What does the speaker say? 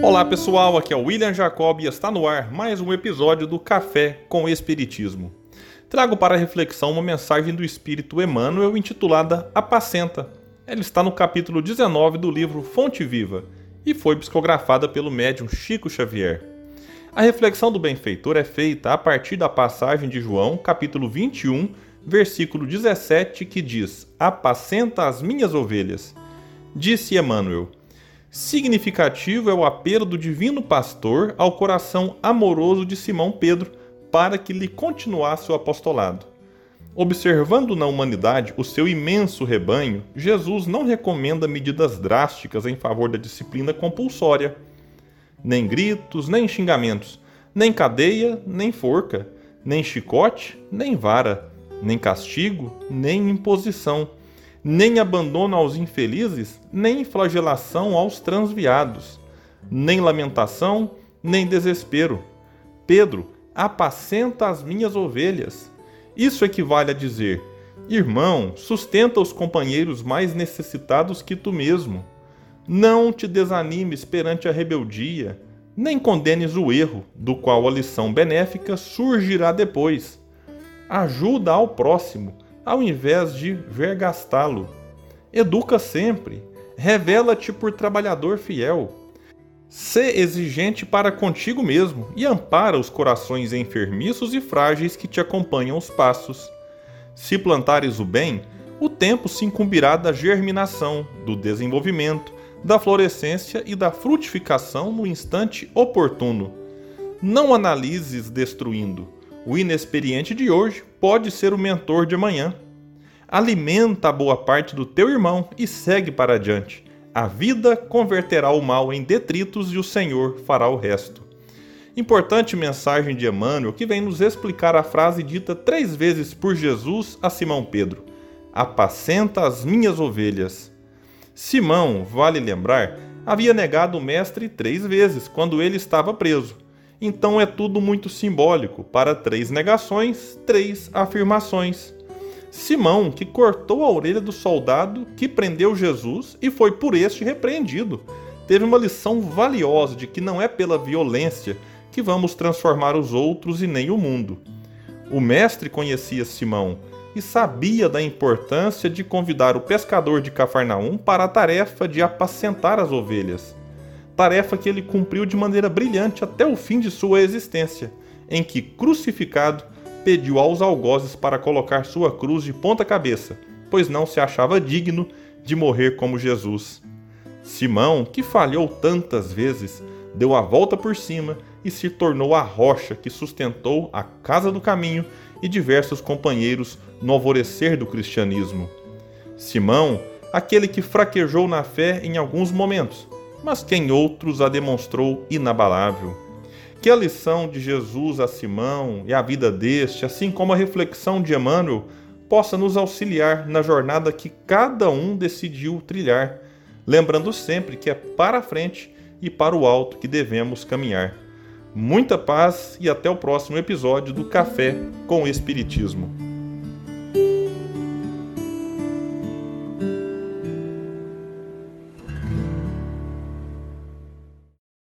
Olá pessoal, aqui é o William Jacob e está no ar mais um episódio do Café com Espiritismo. Trago para reflexão uma mensagem do Espírito Emmanuel intitulada Apacenta. Ela está no capítulo 19 do livro Fonte Viva e foi psicografada pelo médium Chico Xavier. A reflexão do benfeitor é feita a partir da passagem de João, capítulo 21, versículo 17, que diz: Apacenta as minhas ovelhas. Disse Emmanuel: Significativo é o apelo do divino pastor ao coração amoroso de Simão Pedro para que lhe continuasse o apostolado. Observando na humanidade o seu imenso rebanho, Jesus não recomenda medidas drásticas em favor da disciplina compulsória. Nem gritos, nem xingamentos, nem cadeia, nem forca, nem chicote, nem vara, nem castigo, nem imposição nem abandono aos infelizes, nem flagelação aos transviados, nem lamentação, nem desespero. Pedro, apacenta as minhas ovelhas. Isso equivale a dizer: Irmão, sustenta os companheiros mais necessitados que tu mesmo. Não te desanimes perante a rebeldia, nem condenes o erro, do qual a lição benéfica surgirá depois. Ajuda ao próximo ao invés de vergastá-lo. Educa sempre, revela-te por trabalhador fiel. Sê exigente para contigo mesmo e ampara os corações enfermiços e frágeis que te acompanham os passos. Se plantares o bem, o tempo se incumbirá da germinação, do desenvolvimento, da florescência e da frutificação no instante oportuno. Não analises destruindo o inexperiente de hoje pode ser o mentor de amanhã. Alimenta a boa parte do teu irmão e segue para adiante. A vida converterá o mal em detritos e o Senhor fará o resto. Importante mensagem de Emmanuel que vem nos explicar a frase dita três vezes por Jesus a Simão Pedro: Apacenta as minhas ovelhas. Simão, vale lembrar, havia negado o Mestre três vezes quando ele estava preso então é tudo muito simbólico. Para três negações, três afirmações. Simão, que cortou a orelha do soldado que prendeu Jesus e foi por este repreendido, teve uma lição valiosa de que não é pela violência que vamos transformar os outros e nem o mundo. O mestre conhecia Simão e sabia da importância de convidar o pescador de Cafarnaum para a tarefa de apacentar as ovelhas tarefa que ele cumpriu de maneira brilhante até o fim de sua existência, em que, crucificado, pediu aos algozes para colocar sua cruz de ponta cabeça, pois não se achava digno de morrer como Jesus. Simão, que falhou tantas vezes, deu a volta por cima e se tornou a rocha que sustentou a Casa do Caminho e diversos companheiros no alvorecer do cristianismo. Simão, aquele que fraquejou na fé em alguns momentos, mas que em outros a demonstrou inabalável. Que a lição de Jesus a Simão e a vida deste, assim como a reflexão de Emmanuel, possa nos auxiliar na jornada que cada um decidiu trilhar, lembrando sempre que é para a frente e para o alto que devemos caminhar. Muita paz e até o próximo episódio do Café com Espiritismo.